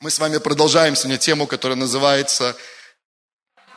Мы с вами продолжаем сегодня тему, которая называется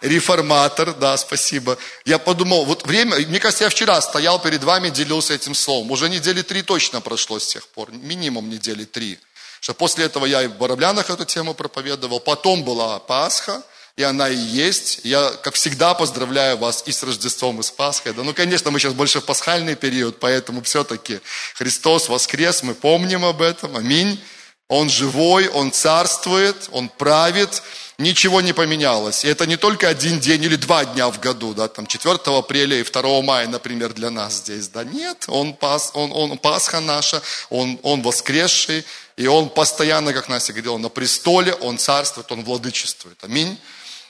реформатор, да, спасибо. Я подумал, вот время, мне кажется, я вчера стоял перед вами, делился этим словом. Уже недели три точно прошло с тех пор, минимум недели три. Что после этого я и в Бороблянах эту тему проповедовал. Потом была Пасха, и она и есть. Я, как всегда, поздравляю вас и с Рождеством, и с Пасхой. Да, ну, конечно, мы сейчас больше в пасхальный период, поэтому все-таки Христос воскрес, мы помним об этом. Аминь. Он живой, Он царствует, Он правит, ничего не поменялось. И это не только один день или два дня в году, да, там 4 апреля и 2 мая, например, для нас здесь, да, нет, Он, пас, он, он Пасха наша, он, он воскресший, и Он постоянно, как Настя говорила, на престоле, Он царствует, Он владычествует. Аминь.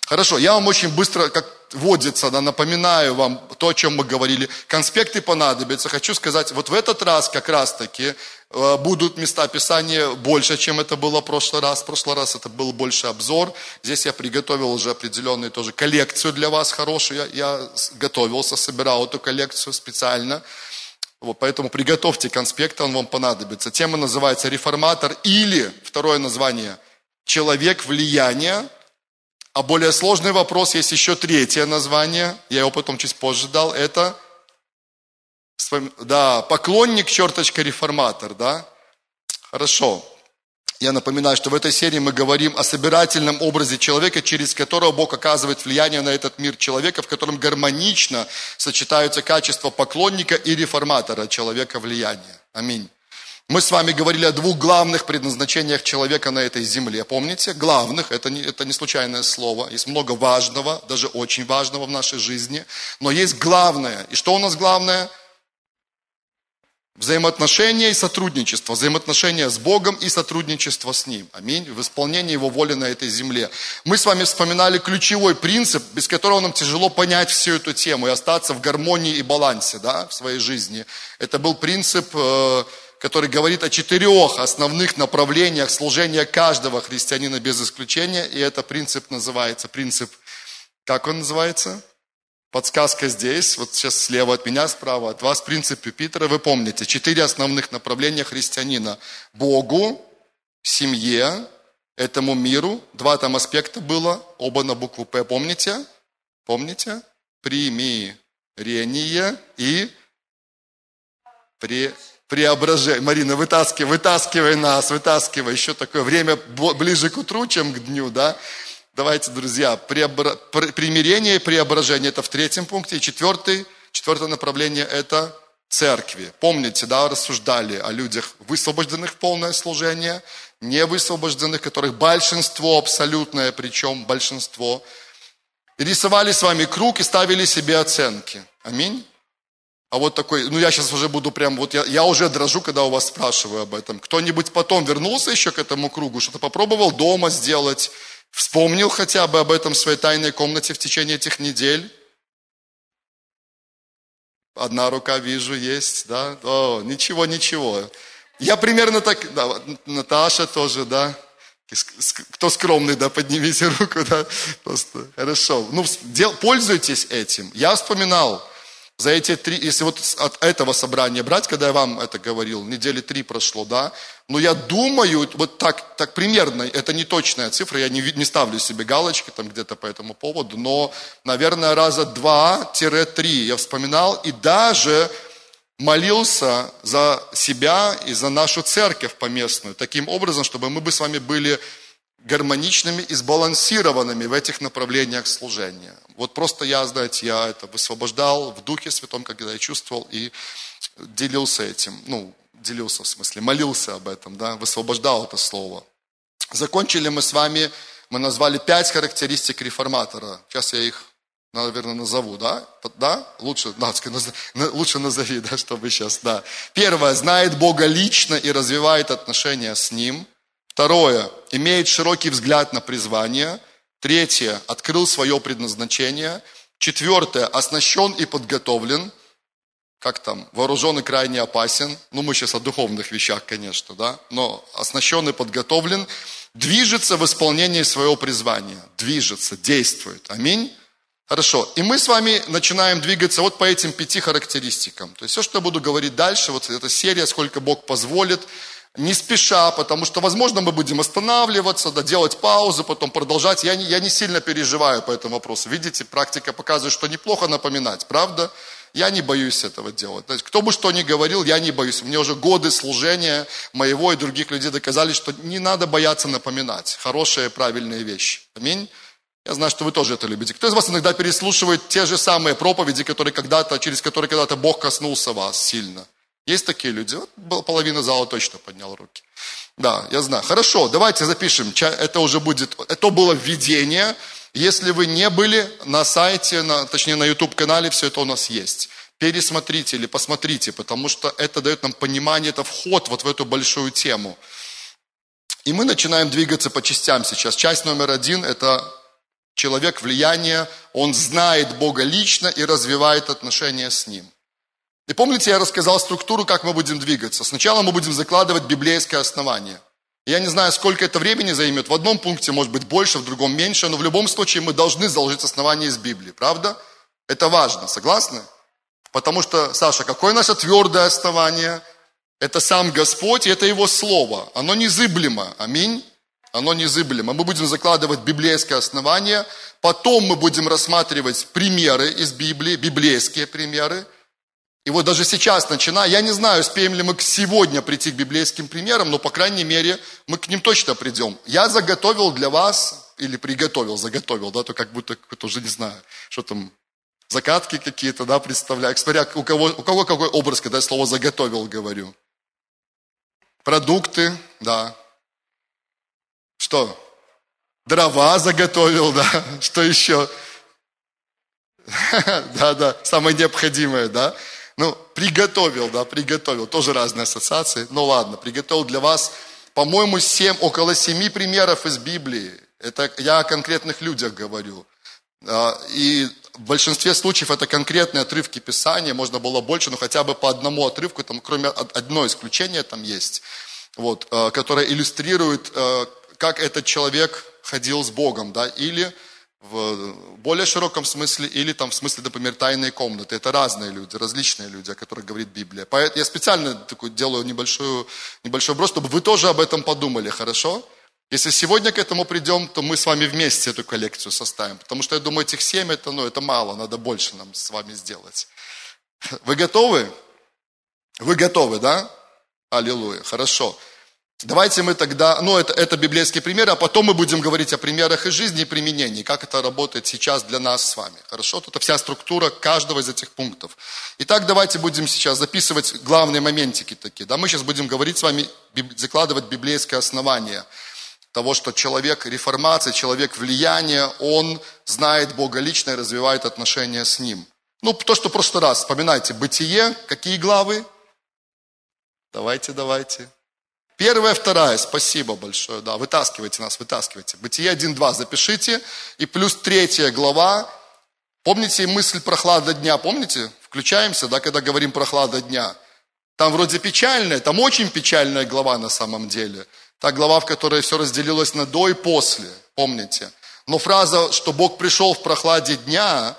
Хорошо, я вам очень быстро, как водится, да, напоминаю вам то, о чем мы говорили. Конспекты понадобятся. Хочу сказать, вот в этот раз как раз-таки э, будут места Писания больше, чем это было в прошлый раз. В прошлый раз это был больше обзор. Здесь я приготовил уже определенную тоже коллекцию для вас хорошую. Я, я готовился, собирал эту коллекцию специально. Вот, поэтому приготовьте конспекты, он вам понадобится. Тема называется «Реформатор» или, второе название, «Человек влияния». А более сложный вопрос, есть еще третье название, я его потом чуть позже дал, это, да, поклонник, черточка, реформатор, да? Хорошо. Я напоминаю, что в этой серии мы говорим о собирательном образе человека, через которого Бог оказывает влияние на этот мир человека, в котором гармонично сочетаются качества поклонника и реформатора человека влияния. Аминь. Мы с вами говорили о двух главных предназначениях человека на этой земле. Помните? Главных, это не, это не случайное слово. Есть много важного, даже очень важного в нашей жизни. Но есть главное. И что у нас главное? Взаимоотношения и сотрудничество. Взаимоотношения с Богом и сотрудничество с Ним. Аминь. В исполнении Его воли на этой земле. Мы с вами вспоминали ключевой принцип, без которого нам тяжело понять всю эту тему и остаться в гармонии и балансе да, в своей жизни. Это был принцип э, который говорит о четырех основных направлениях служения каждого христианина без исключения. И это принцип называется, принцип, как он называется? Подсказка здесь, вот сейчас слева от меня, справа от вас, принцип Юпитера. Вы помните, четыре основных направления христианина. Богу, семье, этому миру. Два там аспекта было, оба на букву П. Помните? Помните? Примирение и пре преображение. Марина, вытаскивай, вытаскивай нас, вытаскивай. Еще такое время ближе к утру, чем к дню, да? Давайте, друзья, преобра... примирение и преображение. Это в третьем пункте. И четвертый, четвертое направление – это церкви. Помните, да, рассуждали о людях, высвобожденных в полное служение, не высвобожденных, которых большинство абсолютное, причем большинство. И рисовали с вами круг и ставили себе оценки. Аминь. А вот такой, ну я сейчас уже буду прям, вот я, я уже дрожу, когда у вас спрашиваю об этом. Кто-нибудь потом вернулся еще к этому кругу, что-то попробовал дома сделать, вспомнил хотя бы об этом в своей тайной комнате в течение этих недель? Одна рука вижу есть, да? О, ничего, ничего. Я примерно так, да, Наташа тоже, да? Кто скромный, да, поднимите руку, да? Просто, хорошо. Ну, дел, пользуйтесь этим. Я вспоминал, за эти три, если вот от этого собрания брать, когда я вам это говорил, недели три прошло, да, но я думаю, вот так, так примерно, это не точная цифра, я не, не ставлю себе галочки там где-то по этому поводу, но, наверное, раза два-три я вспоминал и даже молился за себя и за нашу церковь поместную, таким образом, чтобы мы бы с вами были гармоничными и сбалансированными в этих направлениях служения. Вот просто я, знаете, я это высвобождал в Духе Святом, когда я чувствовал и делился этим, ну, делился в смысле, молился об этом, да, высвобождал это слово. Закончили мы с вами, мы назвали пять характеристик реформатора. Сейчас я их, наверное, назову, да? Да? Лучше, да, лучше назови, да, чтобы сейчас, да. Первое, знает Бога лично и развивает отношения с Ним – Второе, имеет широкий взгляд на призвание. Третье, открыл свое предназначение. Четвертое, оснащен и подготовлен. Как там, вооружен и крайне опасен. Ну, мы сейчас о духовных вещах, конечно, да. Но оснащен и подготовлен. Движется в исполнении своего призвания. Движется, действует. Аминь. Хорошо. И мы с вами начинаем двигаться вот по этим пяти характеристикам. То есть все, что я буду говорить дальше, вот эта серия, сколько Бог позволит, не спеша, потому что, возможно, мы будем останавливаться, да, делать паузы, потом продолжать. Я не, я не сильно переживаю по этому вопросу. Видите, практика показывает, что неплохо напоминать, правда? Я не боюсь этого делать. То есть, кто бы что ни говорил, я не боюсь. Мне уже годы служения моего и других людей доказали, что не надо бояться напоминать хорошие, правильные вещи. Аминь. Я знаю, что вы тоже это любите. Кто из вас иногда переслушивает те же самые проповеди, которые когда-то, через которые когда-то Бог коснулся вас сильно? Есть такие люди? Вот половина зала точно поднял руки. Да, я знаю. Хорошо, давайте запишем. Это уже будет, это было введение. Если вы не были на сайте, на, точнее на YouTube-канале, все это у нас есть. Пересмотрите или посмотрите, потому что это дает нам понимание, это вход вот в эту большую тему. И мы начинаем двигаться по частям сейчас. Часть номер один – это человек влияния, он знает Бога лично и развивает отношения с Ним. И помните, я рассказал структуру, как мы будем двигаться. Сначала мы будем закладывать библейское основание. Я не знаю, сколько это времени займет. В одном пункте может быть больше, в другом меньше, но в любом случае мы должны заложить основание из Библии, правда? Это важно, согласны? Потому что, Саша, какое наше твердое основание? Это сам Господь, и это Его Слово. Оно незыблемо. Аминь оно незыблемо. Мы будем закладывать библейское основание, потом мы будем рассматривать примеры из Библии, библейские примеры. И вот даже сейчас, начиная, я не знаю, успеем ли мы сегодня прийти к библейским примерам, но, по крайней мере, мы к ним точно придем. Я заготовил для вас, или приготовил, заготовил, да, то как будто, какой-то уже не знаю, что там, закатки какие-то, да, представляю. Смотря у кого, у кого какой образ, когда я слово заготовил говорю. Продукты, да, что? Дрова заготовил, да? Что еще? Да, да, самое необходимое, да? Ну, приготовил, да, приготовил. Тоже разные ассоциации. Ну ладно, приготовил для вас, по-моему, семь, около семи примеров из Библии. Это я о конкретных людях говорю. А, и в большинстве случаев это конкретные отрывки Писания, можно было больше, но хотя бы по одному отрывку, там, кроме одно исключение там есть, вот, а, которое иллюстрирует а, как этот человек ходил с Богом, да, или в более широком смысле, или там в смысле, например, тайной комнаты. Это разные люди, различные люди, о которых говорит Библия. Поэтому я специально такой делаю небольшую, небольшой брос, чтобы вы тоже об этом подумали, хорошо? Если сегодня к этому придем, то мы с вами вместе эту коллекцию составим. Потому что я думаю, этих семь, это, ну, это мало, надо больше нам с вами сделать. Вы готовы? Вы готовы, да? Аллилуйя, хорошо. Давайте мы тогда, ну это, это библейский пример, а потом мы будем говорить о примерах из жизни и применении, как это работает сейчас для нас с вами. Хорошо? Тут вся структура каждого из этих пунктов. Итак, давайте будем сейчас записывать главные моментики такие. Да, мы сейчас будем говорить с вами, закладывать библейское основание того, что человек реформации, человек влияния, он знает Бога лично и развивает отношения с Ним. Ну, то, что в прошлый раз, вспоминайте, Бытие, какие главы? Давайте, давайте. Первая, вторая, спасибо большое, да, вытаскивайте нас, вытаскивайте. Бытие 1.2 запишите, и плюс третья глава, помните мысль прохлада дня, помните? Включаемся, да, когда говорим прохлада дня. Там вроде печальная, там очень печальная глава на самом деле. Та глава, в которой все разделилось на до и после, помните? Но фраза, что Бог пришел в прохладе дня,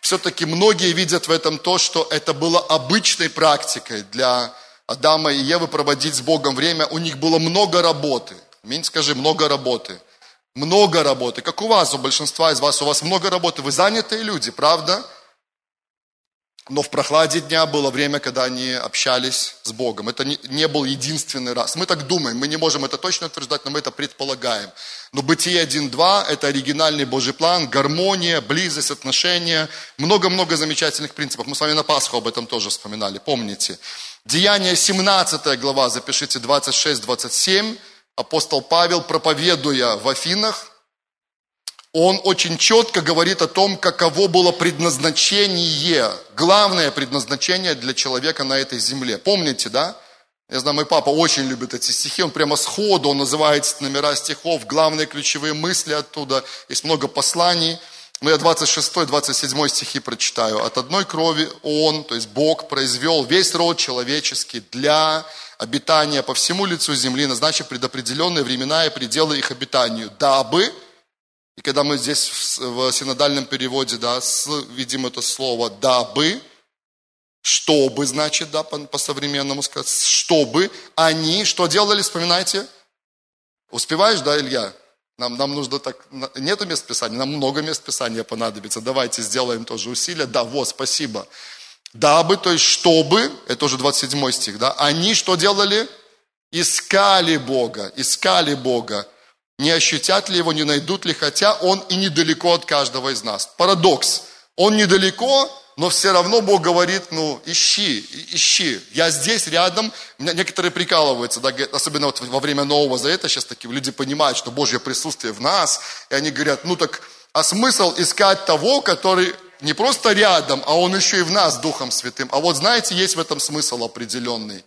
все-таки многие видят в этом то, что это было обычной практикой для Адама и Евы проводить с Богом время, у них было много работы. Аминь, скажи, много работы. Много работы. Как у вас, у большинства из вас, у вас много работы. Вы занятые люди, правда? Но в прохладе дня было время, когда они общались с Богом. Это не, не был единственный раз. Мы так думаем, мы не можем это точно утверждать, но мы это предполагаем. Но Бытие 1.2 – это оригинальный Божий план, гармония, близость, отношения, много-много замечательных принципов. Мы с вами на Пасху об этом тоже вспоминали, помните. Деяние 17 глава, запишите 26-27. Апостол Павел, проповедуя в Афинах, он очень четко говорит о том, каково было предназначение, главное предназначение для человека на этой земле. Помните, да? Я знаю, мой папа очень любит эти стихи, он прямо сходу, он называет номера стихов, главные ключевые мысли оттуда, есть много посланий – ну, я 26-27 стихи прочитаю. От одной крови Он, то есть Бог, произвел весь род человеческий для обитания по всему лицу земли, назначив предопределенные времена и пределы их обитанию, дабы, и когда мы здесь в синодальном переводе, да, с, видим это слово «дабы», чтобы, значит, да, по, по сказать, чтобы они что делали, вспоминайте? Успеваешь, да, Илья? Нам, нам нужно так, нету мест Писания, нам много мест Писания понадобится. Давайте сделаем тоже усилия. Да, вот, спасибо. Дабы, то есть чтобы, это уже 27 стих, да, они что делали? Искали Бога, искали Бога. Не ощутят ли его, не найдут ли, хотя он и недалеко от каждого из нас. Парадокс. Он недалеко, но все равно Бог говорит, ну, ищи, ищи. Я здесь рядом. Некоторые прикалываются, да, особенно вот во время Нового Завета, сейчас такие люди понимают, что Божье присутствие в нас, и они говорят, ну так, а смысл искать того, который не просто рядом, а он еще и в нас Духом Святым. А вот знаете, есть в этом смысл определенный.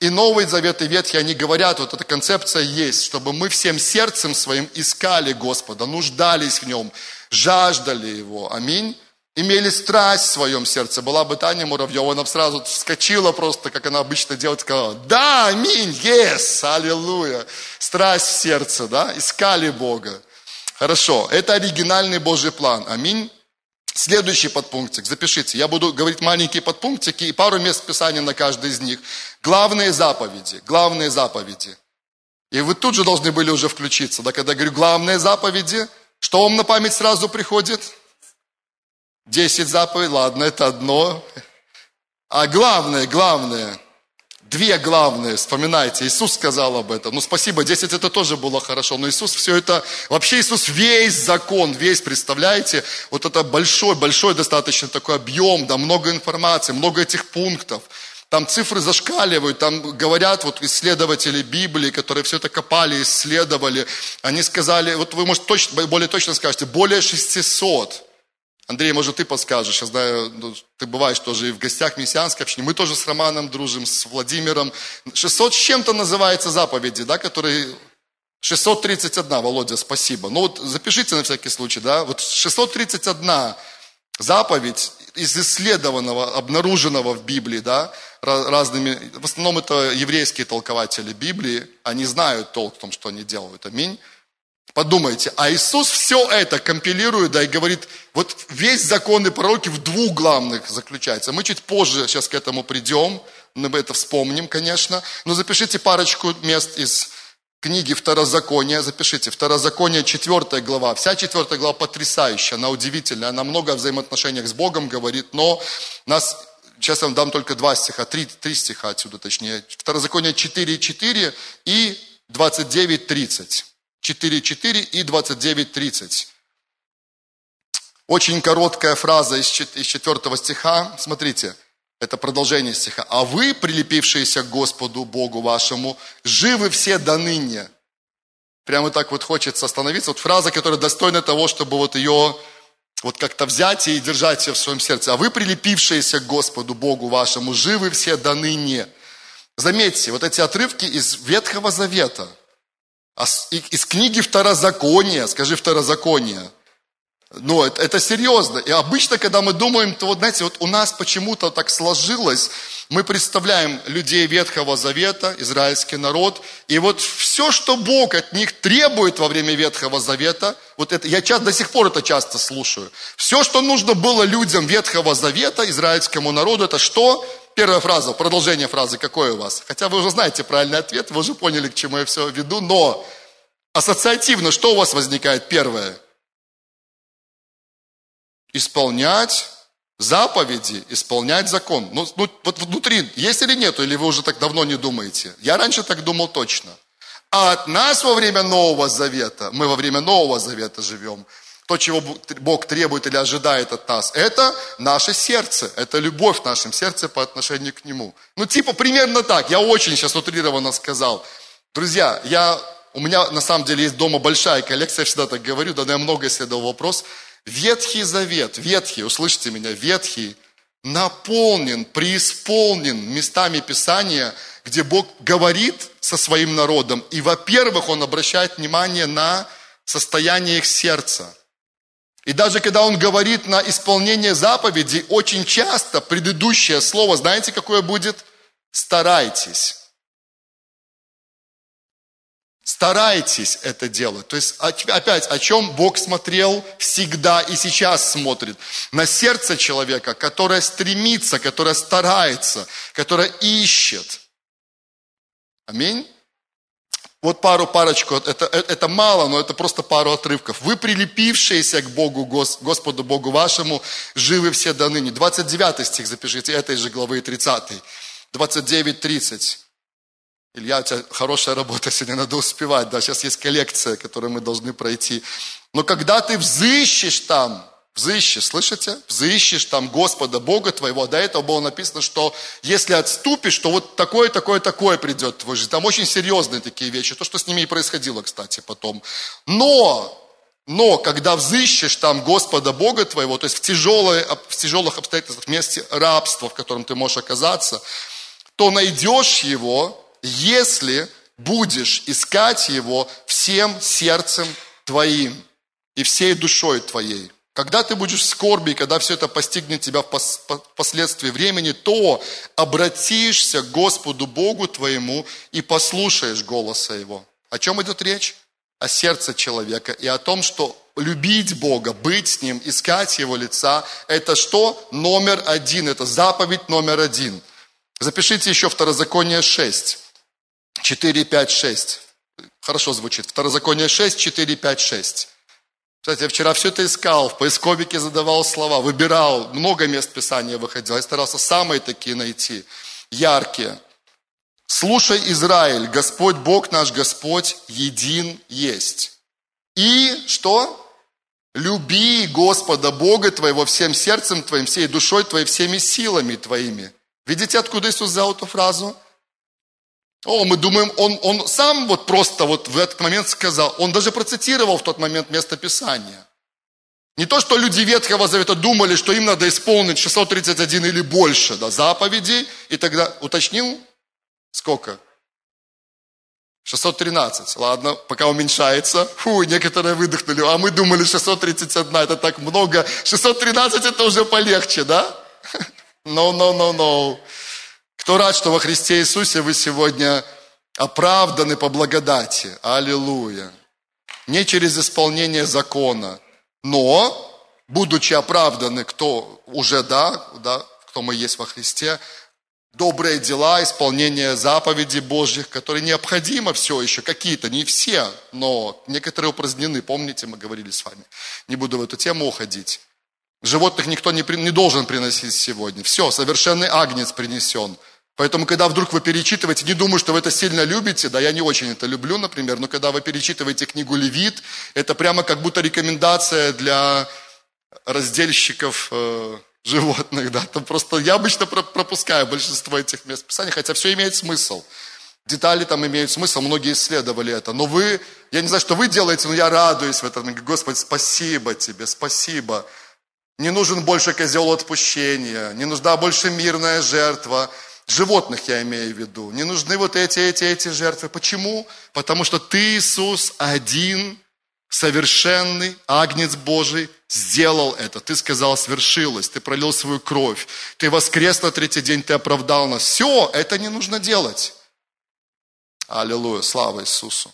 И Новый Завет и Ветхий, они говорят, вот эта концепция есть, чтобы мы всем сердцем своим искали Господа, нуждались в Нем, жаждали Его. Аминь имели страсть в своем сердце. Была бы Таня Муравьева, она бы сразу вскочила просто, как она обычно делает, сказала, да, аминь, yes, аллилуйя. Страсть в сердце, да, искали Бога. Хорошо, это оригинальный Божий план, аминь. Следующий подпунктик, запишите. Я буду говорить маленькие подпунктики и пару мест Писания на каждый из них. Главные заповеди, главные заповеди. И вы тут же должны были уже включиться, да, когда я говорю главные заповеди, что вам на память сразу приходит? Десять заповедей, ладно, это одно. А главное, главное, две главные, вспоминайте, Иисус сказал об этом. Ну, спасибо, десять это тоже было хорошо, но Иисус все это, вообще Иисус весь закон, весь, представляете, вот это большой, большой достаточно такой объем, да, много информации, много этих пунктов. Там цифры зашкаливают, там говорят вот исследователи Библии, которые все это копали, исследовали, они сказали, вот вы, может, точно, более точно скажете, более 600 Андрей, может, ты подскажешь, я знаю, ну, ты бываешь тоже и в гостях мессианской общины. Мы тоже с Романом дружим, с Владимиром. 600 с чем-то называется заповеди, да, которые... 631, Володя, спасибо. Ну вот запишите на всякий случай, да, вот 631 заповедь из исследованного, обнаруженного в Библии, да, разными, в основном это еврейские толкователи Библии, они знают толк в том, что они делают, аминь. Подумайте, а Иисус все это компилирует, да, и говорит, вот весь закон и пророки в двух главных заключается. Мы чуть позже сейчас к этому придем, мы это вспомним, конечно, но запишите парочку мест из книги Второзакония, запишите, Второзаконие, четвертая глава. Вся четвертая глава потрясающая, она удивительная, она много о взаимоотношениях с Богом говорит, но нас, сейчас я вам дам только два стиха, три, три стиха отсюда точнее. Второзаконие 4.4 и 29.30. 4.4 и 29.30. Очень короткая фраза из 4 стиха. Смотрите, это продолжение стиха. «А вы, прилепившиеся к Господу Богу вашему, живы все до ныне». Прямо так вот хочется остановиться. Вот фраза, которая достойна того, чтобы вот ее вот как-то взять и держать ее в своем сердце. «А вы, прилепившиеся к Господу Богу вашему, живы все до ныне». Заметьте, вот эти отрывки из Ветхого Завета – из книги Второзакония, скажи Второзаконие. Ну, это, это серьезно. И обычно, когда мы думаем, то вот, знаете, вот у нас почему-то так сложилось, мы представляем людей Ветхого Завета, израильский народ, и вот все, что Бог от них требует во время Ветхого Завета, вот это, я часто, до сих пор это часто слушаю, все, что нужно было людям Ветхого Завета, израильскому народу, это что? Первая фраза, продолжение фразы, какое у вас? Хотя вы уже знаете правильный ответ, вы уже поняли, к чему я все веду, но ассоциативно что у вас возникает первое? Исполнять заповеди, исполнять закон. Ну, ну, вот внутри есть или нет, или вы уже так давно не думаете? Я раньше так думал точно. А от нас во время Нового Завета, мы во время Нового Завета живем, то, чего Бог требует или ожидает от нас, это наше сердце, это любовь в нашем сердце по отношению к Нему. Ну, типа, примерно так, я очень сейчас утрированно сказал. Друзья, я, у меня на самом деле есть дома большая коллекция, я всегда так говорю, да, я много исследовал вопрос. Ветхий Завет, Ветхий, услышите меня, Ветхий, наполнен, преисполнен местами Писания, где Бог говорит со своим народом. И, во-первых, Он обращает внимание на состояние их сердца – и даже когда он говорит на исполнение заповедей, очень часто предыдущее слово, знаете, какое будет? Старайтесь. Старайтесь это делать. То есть, опять, о чем Бог смотрел всегда и сейчас смотрит? На сердце человека, которое стремится, которое старается, которое ищет. Аминь. Вот пару, парочку, это, это мало, но это просто пару отрывков. Вы прилепившиеся к Богу, Господу Богу вашему, живы все до ныне. 29 стих запишите, этой же главы 30. 29, 30. Илья, у тебя хорошая работа сегодня, надо успевать, да, сейчас есть коллекция, которую мы должны пройти. Но когда ты взыщешь там, взыщешь, слышите? Взыщешь там Господа, Бога твоего, до этого было написано, что если отступишь, то вот такое, такое, такое придет в твой жизнь. Там очень серьезные такие вещи, то, что с ними и происходило, кстати, потом. Но но когда взыщешь там Господа Бога твоего, то есть в, тяжелые, в тяжелых обстоятельствах, в месте рабства, в котором ты можешь оказаться, то найдешь его, если будешь искать Его всем сердцем твоим и всей душой твоей. Когда ты будешь в скорби, когда все это постигнет тебя впоследствии времени, то обратишься к Господу Богу твоему и послушаешь голоса Его. О чем идет речь? О сердце человека и о том, что любить Бога, быть с Ним, искать Его лица, это что? Номер один, это заповедь номер один. Запишите еще Второзаконие 6. 4, 5, 6. Хорошо звучит. Второзаконие 6, 4, 5, 6. Кстати, я вчера все это искал, в поисковике задавал слова, выбирал, много мест Писания выходил. Я старался самые такие найти, яркие. Слушай, Израиль, Господь Бог наш, Господь един есть. И что? Люби Господа Бога твоего всем сердцем твоим, всей душой твоей, всеми силами твоими. Видите, откуда Иисус взял эту фразу? О, мы думаем, он, он сам вот просто вот в этот момент сказал, он даже процитировал в тот момент место Писания. Не то, что люди Ветхого Завета думали, что им надо исполнить 631 или больше да, заповедей, и тогда уточнил, сколько? 613. Ладно, пока уменьшается. Фу, некоторые выдохнули. А мы думали 631, это так много. 613 это уже полегче, да? No, no, no, no. Кто рад, что во Христе Иисусе вы сегодня оправданы по благодати? Аллилуйя. Не через исполнение закона, но, будучи оправданы, кто уже, да, да, кто мы есть во Христе, добрые дела, исполнение заповедей Божьих, которые необходимо все еще, какие-то, не все, но некоторые упразднены, помните, мы говорили с вами. Не буду в эту тему уходить. Животных никто не, не должен приносить сегодня. Все, совершенный агнец принесен – Поэтому, когда вдруг вы перечитываете, не думаю, что вы это сильно любите, да, я не очень это люблю, например, но когда вы перечитываете книгу Левит, это прямо как будто рекомендация для раздельщиков э, животных, да, там просто я обычно пропускаю большинство этих мест Писания, хотя все имеет смысл. Детали там имеют смысл, многие исследовали это. Но вы, я не знаю, что вы делаете, но я радуюсь в этом. Господи, спасибо тебе, спасибо. Не нужен больше козел отпущения, не нужна больше мирная жертва. Животных я имею в виду. Не нужны вот эти, эти, эти жертвы. Почему? Потому что ты, Иисус, один, совершенный, агнец Божий, сделал это. Ты сказал, свершилось. Ты пролил свою кровь. Ты воскрес на третий день, ты оправдал нас. Все, это не нужно делать. Аллилуйя, слава Иисусу.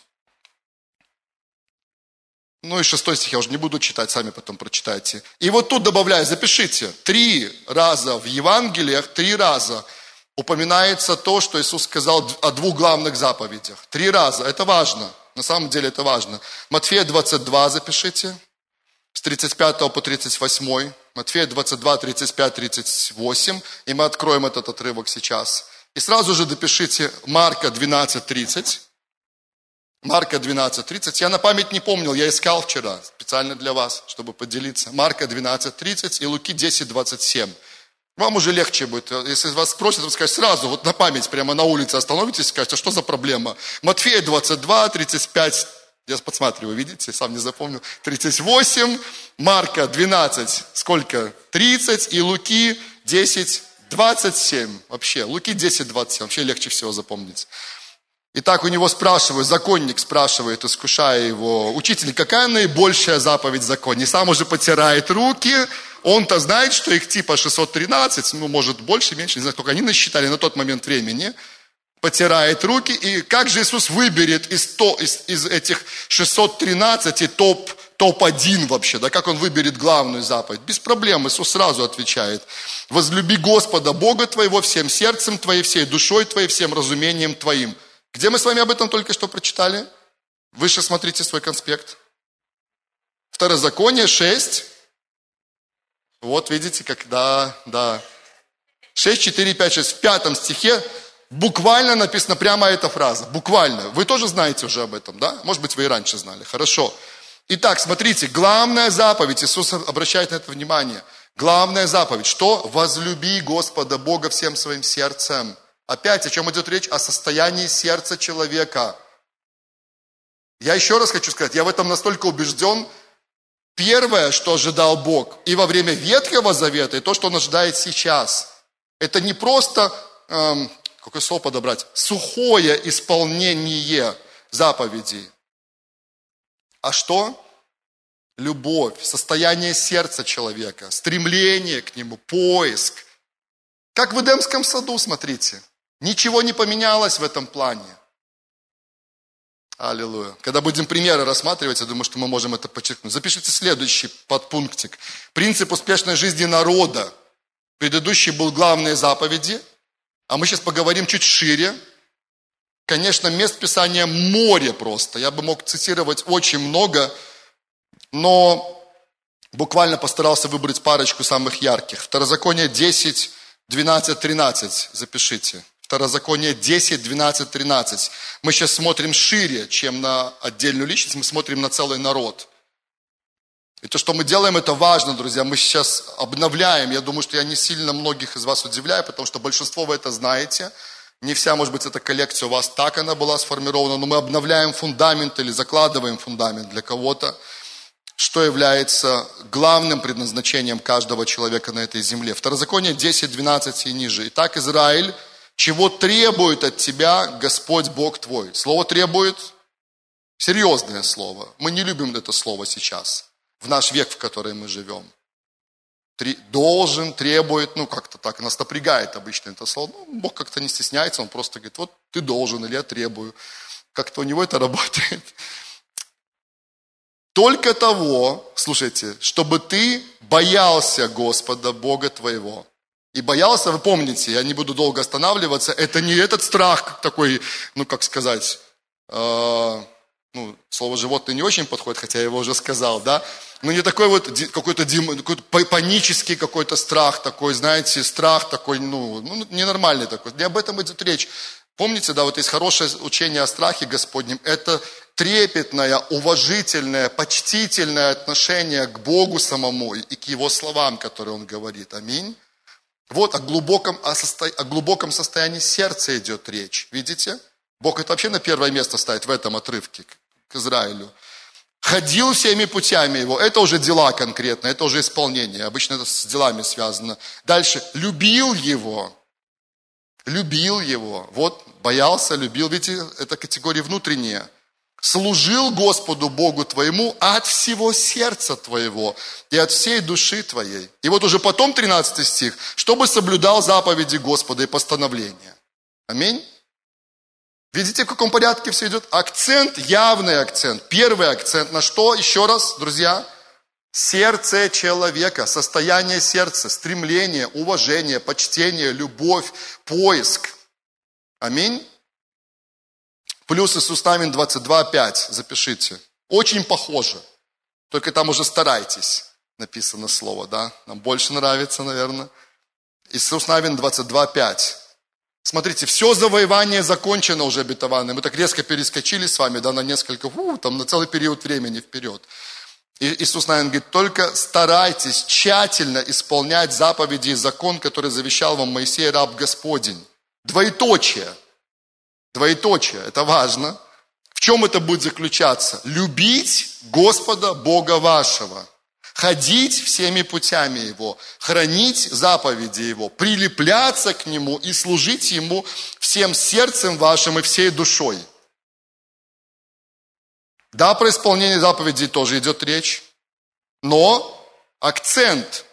Ну и шестой стих я уже не буду читать, сами потом прочитайте. И вот тут добавляю, запишите, три раза в Евангелиях, три раза – упоминается то, что Иисус сказал о двух главных заповедях. Три раза. Это важно. На самом деле это важно. Матфея 22 запишите. С 35 по 38. Матфея 22, 35, 38. И мы откроем этот отрывок сейчас. И сразу же допишите Марка 12, 30. Марка 12, 30. Я на память не помнил, я искал вчера специально для вас, чтобы поделиться. Марка 12, 30 и Луки 10, 27. Вам уже легче будет. Если вас спросят, вы скажете сразу, вот на память, прямо на улице остановитесь и скажете, а что за проблема? Матфея 22, 35, я подсматриваю, видите, сам не запомнил, 38, Марка 12, сколько? 30, и Луки 10, 27. Вообще, Луки 10, 27, вообще легче всего запомнить. И так у него спрашивают, законник спрашивает, искушая его, учитель, какая наибольшая заповедь в законе? И сам уже потирает руки, он-то знает, что их типа 613, ну, может, больше, меньше, не знаю, только они насчитали на тот момент времени. потирает руки, и как же Иисус выберет из, то, из, из этих 613 топ, топ-1 вообще, да, как Он выберет главную заповедь? Без проблем, Иисус сразу отвечает. Возлюби Господа, Бога твоего, всем сердцем твоей, всей душой твоей, всем разумением твоим. Где мы с вами об этом только что прочитали? Выше смотрите свой конспект. Второзаконие 6. Вот видите, как, да, да. 6, 4, 5, 6. В пятом стихе буквально написана прямо эта фраза. Буквально. Вы тоже знаете уже об этом, да? Может быть, вы и раньше знали. Хорошо. Итак, смотрите, главная заповедь, Иисус обращает на это внимание. Главная заповедь, что? Возлюби Господа Бога всем своим сердцем. Опять, о чем идет речь? О состоянии сердца человека. Я еще раз хочу сказать, я в этом настолько убежден, Первое, что ожидал Бог и во время Ветхого Завета, и то, что Он ожидает сейчас, это не просто, эм, какое слово подобрать, сухое исполнение заповедей, а что? Любовь, состояние сердца человека, стремление к нему, поиск. Как в Эдемском саду, смотрите. Ничего не поменялось в этом плане. Аллилуйя. Когда будем примеры рассматривать, я думаю, что мы можем это подчеркнуть. Запишите следующий подпунктик. Принцип успешной жизни народа. Предыдущий был главные заповеди, а мы сейчас поговорим чуть шире. Конечно, мест Писания море просто. Я бы мог цитировать очень много, но буквально постарался выбрать парочку самых ярких. Второзаконие 10, 12, 13. Запишите. Второзаконие 10, 12, 13. Мы сейчас смотрим шире, чем на отдельную личность, мы смотрим на целый народ. И то, что мы делаем, это важно, друзья. Мы сейчас обновляем. Я думаю, что я не сильно многих из вас удивляю, потому что большинство вы это знаете. Не вся, может быть, эта коллекция у вас так она была сформирована, но мы обновляем фундамент или закладываем фундамент для кого-то, что является главным предназначением каждого человека на этой земле. Второзаконие 10, 12 и ниже. Итак, Израиль чего требует от тебя Господь Бог твой. Слово требует серьезное слово. Мы не любим это слово сейчас, в наш век, в который мы живем. Должен, требует, ну как-то так, нас напрягает обычно это слово. Ну, Бог как-то не стесняется, Он просто говорит, вот ты должен или я требую. Как-то у него это работает. Только того, слушайте, чтобы ты боялся Господа, Бога твоего и боялся, вы помните, я не буду долго останавливаться, это не этот страх такой, ну как сказать, э, ну, слово животное не очень подходит, хотя я его уже сказал, да, но не такой вот какой-то, какой панический какой-то страх такой, знаете, страх такой, ну, ну, ненормальный такой. Не об этом идет речь. Помните, да, вот есть хорошее учение о страхе Господнем. Это трепетное, уважительное, почтительное отношение к Богу самому и к Его словам, которые Он говорит. Аминь. Вот о глубоком, о, состо... о глубоком состоянии сердца идет речь. Видите? Бог это вообще на первое место ставит в этом отрывке к Израилю. Ходил всеми путями его. Это уже дела конкретно, это уже исполнение. Обычно это с делами связано. Дальше. Любил его. Любил его. Вот, боялся, любил. Видите, это категория внутренняя служил Господу Богу твоему от всего сердца твоего и от всей души твоей. И вот уже потом 13 стих, чтобы соблюдал заповеди Господа и постановления. Аминь. Видите, в каком порядке все идет? Акцент, явный акцент. Первый акцент на что? Еще раз, друзья. Сердце человека, состояние сердца, стремление, уважение, почтение, любовь, поиск. Аминь. Плюс Иисус Навин 22.5, запишите. Очень похоже. Только там уже старайтесь, написано слово, да? Нам больше нравится, наверное. Иисус Навин 22.5. Смотрите, все завоевание закончено уже обетованное. Мы так резко перескочили с вами, да, на несколько, у, там, на целый период времени вперед. И Иисус, наверное, говорит, только старайтесь тщательно исполнять заповеди и закон, который завещал вам Моисей, раб Господень. Двоеточие – Двоеточие, это важно. В чем это будет заключаться? Любить Господа Бога вашего, ходить всеми путями Его, хранить заповеди Его, прилепляться к Нему и служить Ему всем сердцем вашим и всей душой. Да, про исполнение заповедей тоже идет речь, но акцент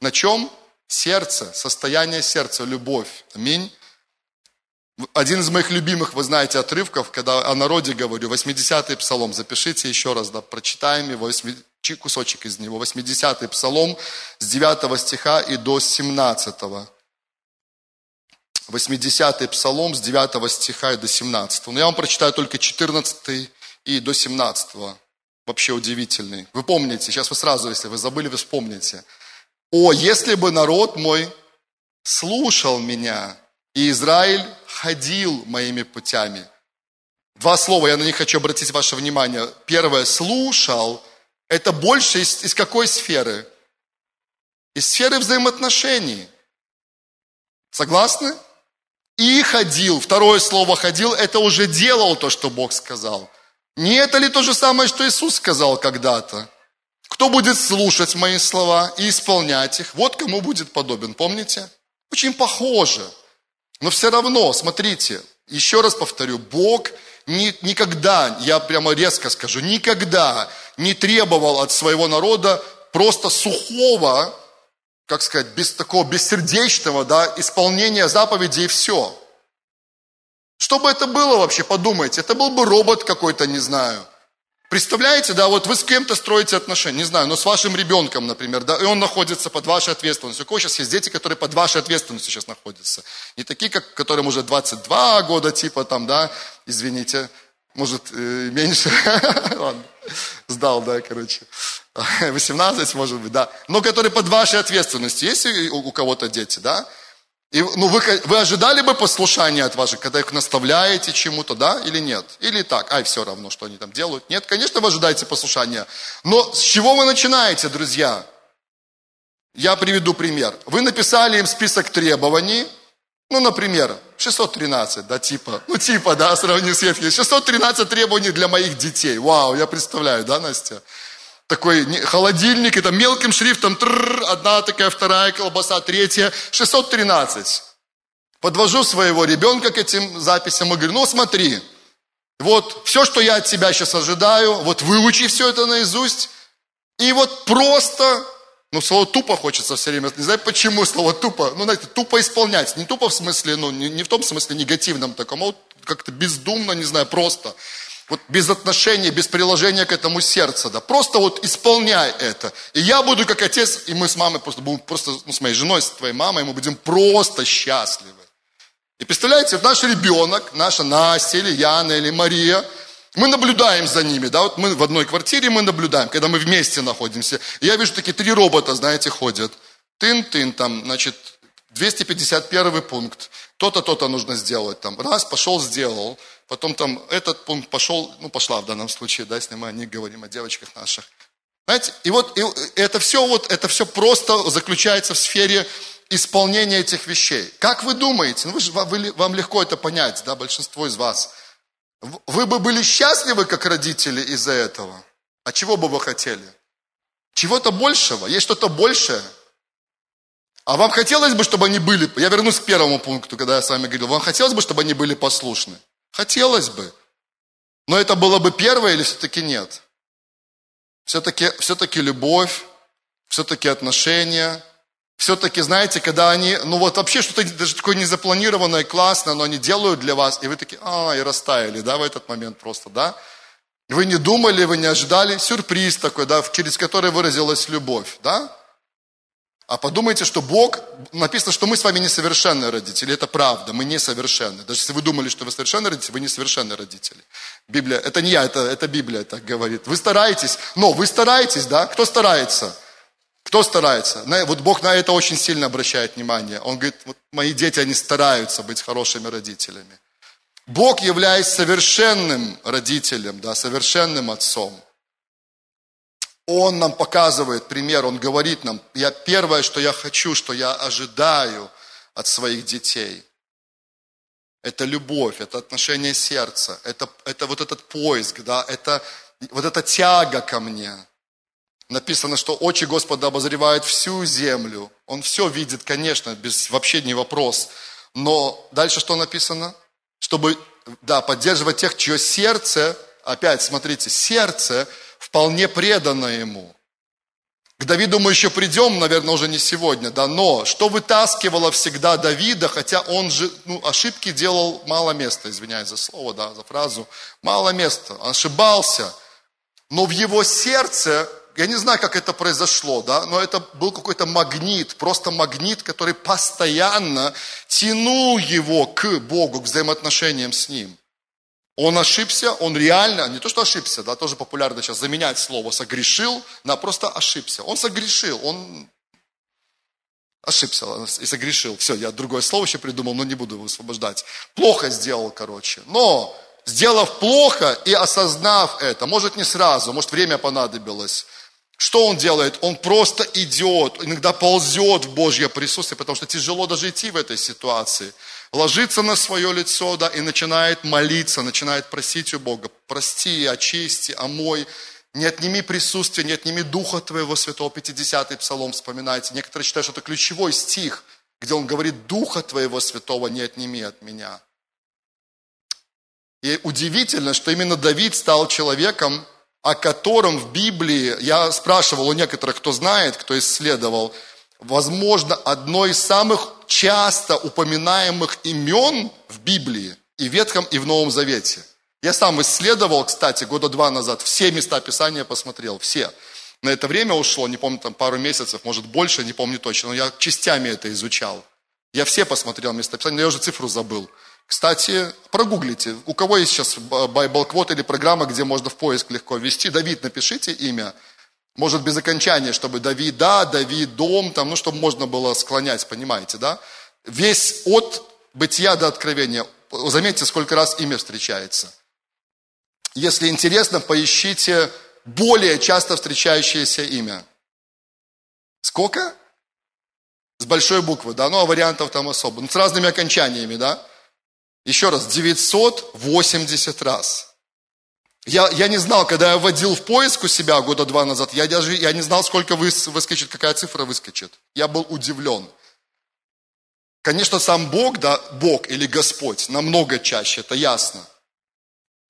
на чем? Сердце, состояние сердца, любовь. Аминь. Один из моих любимых, вы знаете, отрывков, когда о народе говорю, 80-й псалом, запишите еще раз, да, прочитаем его, 8, кусочек из него, 80-й псалом с 9 стиха и до 17. 80-й псалом с 9 стиха и до 17. Но я вам прочитаю только 14 и до 17. Вообще удивительный. Вы помните, сейчас вы сразу, если вы забыли, вы вспомните. «О, если бы народ мой слушал меня, и Израиль ходил моими путями». Два слова, я на них хочу обратить ваше внимание. Первое, слушал, это больше из, из какой сферы? Из сферы взаимоотношений. Согласны? И ходил. Второе слово ходил, это уже делал то, что Бог сказал. Не это ли то же самое, что Иисус сказал когда-то? Кто будет слушать мои слова и исполнять их, вот кому будет подобен. Помните? Очень похоже. Но все равно, смотрите, еще раз повторю, Бог ни, никогда, я прямо резко скажу, никогда не требовал от своего народа просто сухого, как сказать, без такого бессердечного да, исполнения заповедей и все. Что бы это было вообще, подумайте. Это был бы робот какой-то, не знаю. Представляете, да, вот вы с кем-то строите отношения, не знаю, но с вашим ребенком, например, да, и он находится под вашей ответственностью. У кого сейчас есть дети, которые под вашей ответственностью сейчас находятся. Не такие, как, которым уже 22 года, типа там, да, извините, может, э, меньше. Ладно, сдал, да, короче. 18, может быть, да. Но которые под вашей ответственностью. Есть у, у кого-то дети, да? И, ну, вы, вы ожидали бы послушания от ваших, когда их наставляете чему-то, да, или нет? Или так, ай, все равно, что они там делают. Нет, конечно, вы ожидаете послушания. Но с чего вы начинаете, друзья? Я приведу пример. Вы написали им список требований, ну, например, 613, да, типа, ну, типа, да, сравни с 613 требований для моих детей. Вау, я представляю, да, Настя? Такой холодильник, это мелким шрифтом, одна такая, вторая колбаса, третья, 613. Подвожу своего ребенка к этим записям и говорю, ну смотри, вот все, что я от тебя сейчас ожидаю, вот выучи все это наизусть, и вот просто, ну слово тупо хочется все время, не знаю почему слово тупо, ну знаете, тупо исполнять, не тупо в смысле, ну не, не в том смысле негативном таком, а вот как-то бездумно, не знаю, просто вот без отношения, без приложения к этому сердца, да, просто вот исполняй это. И я буду как отец, и мы с мамой просто будем просто, ну, с моей женой, с твоей мамой, мы будем просто счастливы. И представляете, наш ребенок, наша Настя или Яна или Мария, мы наблюдаем за ними, да, вот мы в одной квартире мы наблюдаем, когда мы вместе находимся. И я вижу такие три робота, знаете, ходят. Тын-тын, там, значит, 251 пункт. То-то, то-то нужно сделать. Там, раз, пошел, сделал. Потом там этот пункт пошел, ну пошла в данном случае, да, если мы о них говорим, о девочках наших. Знаете, и вот и это все вот, это все просто заключается в сфере исполнения этих вещей. Как вы думаете, ну вы же, вы, вам легко это понять, да, большинство из вас. Вы бы были счастливы, как родители, из-за этого? А чего бы вы хотели? Чего-то большего? Есть что-то большее? А вам хотелось бы, чтобы они были, я вернусь к первому пункту, когда я с вами говорил, вам хотелось бы, чтобы они были послушны? Хотелось бы. Но это было бы первое или все-таки нет? Все-таки все любовь, все-таки отношения, все-таки, знаете, когда они, ну вот вообще что-то даже такое незапланированное, классное, но они делают для вас, и вы такие, а, и растаяли, да, в этот момент просто, да? Вы не думали, вы не ожидали, сюрприз такой, да, через который выразилась любовь, да? А подумайте, что Бог, написано, что мы с вами несовершенные родители. Это правда, мы несовершенны. Даже если вы думали, что вы совершенные родители, вы несовершенные родители. Библия, это не я, это, это Библия так говорит. Вы стараетесь, но вы стараетесь, да? Кто старается? Кто старается? Вот Бог на это очень сильно обращает внимание. Он говорит, вот мои дети, они стараются быть хорошими родителями. Бог, являясь совершенным родителем, да, совершенным отцом, он нам показывает пример, Он говорит нам, я первое, что я хочу, что я ожидаю от своих детей, это любовь, это отношение сердца, это, это вот этот поиск, да, это вот эта тяга ко мне. Написано, что очи Господа обозревают всю землю. Он все видит, конечно, без вообще не вопрос. Но дальше что написано? Чтобы, да, поддерживать тех, чье сердце, опять смотрите, сердце вполне предано Ему. К Давиду мы еще придем, наверное, уже не сегодня, да, но что вытаскивало всегда Давида, хотя он же, ну, ошибки делал мало места, извиняюсь за слово, да, за фразу, мало места, ошибался, но в его сердце, я не знаю, как это произошло, да, но это был какой-то магнит, просто магнит, который постоянно тянул его к Богу, к взаимоотношениям с Ним. Он ошибся, он реально, не то что ошибся, да, тоже популярно сейчас заменять слово согрешил на просто ошибся. Он согрешил, он ошибся и согрешил. Все, я другое слово еще придумал, но не буду его освобождать. Плохо сделал, короче. Но, сделав плохо и осознав это, может не сразу, может время понадобилось, что он делает? Он просто идет, иногда ползет в Божье присутствие, потому что тяжело даже идти в этой ситуации ложится на свое лицо, да, и начинает молиться, начинает просить у Бога, прости, очисти, омой, не отними присутствие, не отними Духа Твоего Святого, 50-й Псалом вспоминайте. Некоторые считают, что это ключевой стих, где он говорит, Духа Твоего Святого не отними от меня. И удивительно, что именно Давид стал человеком, о котором в Библии, я спрашивал у некоторых, кто знает, кто исследовал, возможно, одно из самых часто упоминаемых имен в Библии и в Ветхом, и в Новом Завете. Я сам исследовал, кстати, года два назад, все места Писания посмотрел, все. На это время ушло, не помню, там пару месяцев, может больше, не помню точно, но я частями это изучал. Я все посмотрел места Писания, но я уже цифру забыл. Кстати, прогуглите, у кого есть сейчас Bible Quote или программа, где можно в поиск легко ввести, Давид, напишите имя, может, без окончания, чтобы Давид, да, Давид, дом, там, ну, чтобы можно было склонять, понимаете, да? Весь от бытия до откровения. Заметьте, сколько раз имя встречается. Если интересно, поищите более часто встречающееся имя. Сколько? С большой буквы, да, ну а вариантов там особо. Ну, с разными окончаниями, да. Еще раз, 980 раз. Я, я не знал, когда я вводил в поиск у себя года два назад, я даже я не знал, сколько выс, выскочит, какая цифра выскочит. Я был удивлен. Конечно, сам Бог, да, Бог или Господь, намного чаще, это ясно.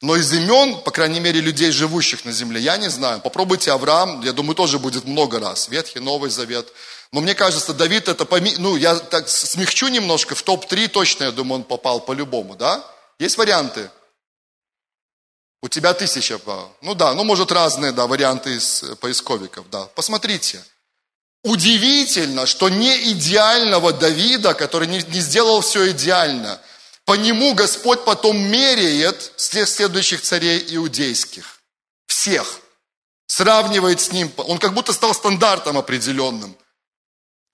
Но из имен, по крайней мере, людей, живущих на земле, я не знаю. Попробуйте Авраам, я думаю, тоже будет много раз. Ветхий, Новый Завет. Но мне кажется, Давид это, поми... ну, я так смягчу немножко, в топ-3 точно, я думаю, он попал по-любому, да? Есть варианты? У тебя тысяча. Ну да, ну может разные да, варианты из э, поисковиков. Да. Посмотрите. Удивительно, что не идеального Давида, который не, не сделал все идеально, по нему Господь потом меряет следующих царей иудейских. Всех. Сравнивает с ним. Он как будто стал стандартом определенным.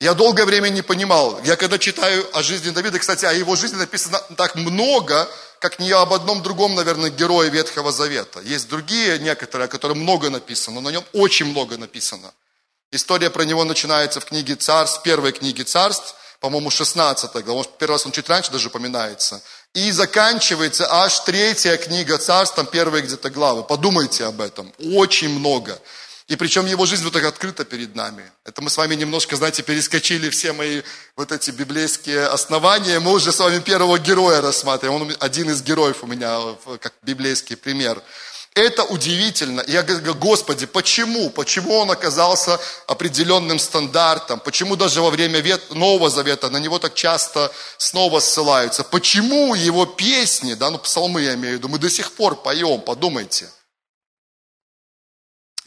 Я долгое время не понимал. Я когда читаю о жизни Давида, кстати, о его жизни написано так много, как не об одном другом, наверное, герое Ветхого Завета. Есть другие некоторые, о которых много написано, но на нем очень много написано. История про него начинается в книге царств, первой книге царств, по-моему, 16 глава, может, первый раз он чуть раньше даже упоминается. И заканчивается аж третья книга царств, там первые где-то главы. Подумайте об этом. Очень много. И причем его жизнь вот так открыта перед нами. Это мы с вами немножко, знаете, перескочили все мои вот эти библейские основания. Мы уже с вами первого героя рассматриваем. Он один из героев у меня, как библейский пример. Это удивительно. Я говорю, Господи, почему? Почему он оказался определенным стандартом? Почему даже во время Нового Завета на него так часто снова ссылаются? Почему его песни, да, ну псалмы я имею в виду, мы до сих пор поем, подумайте.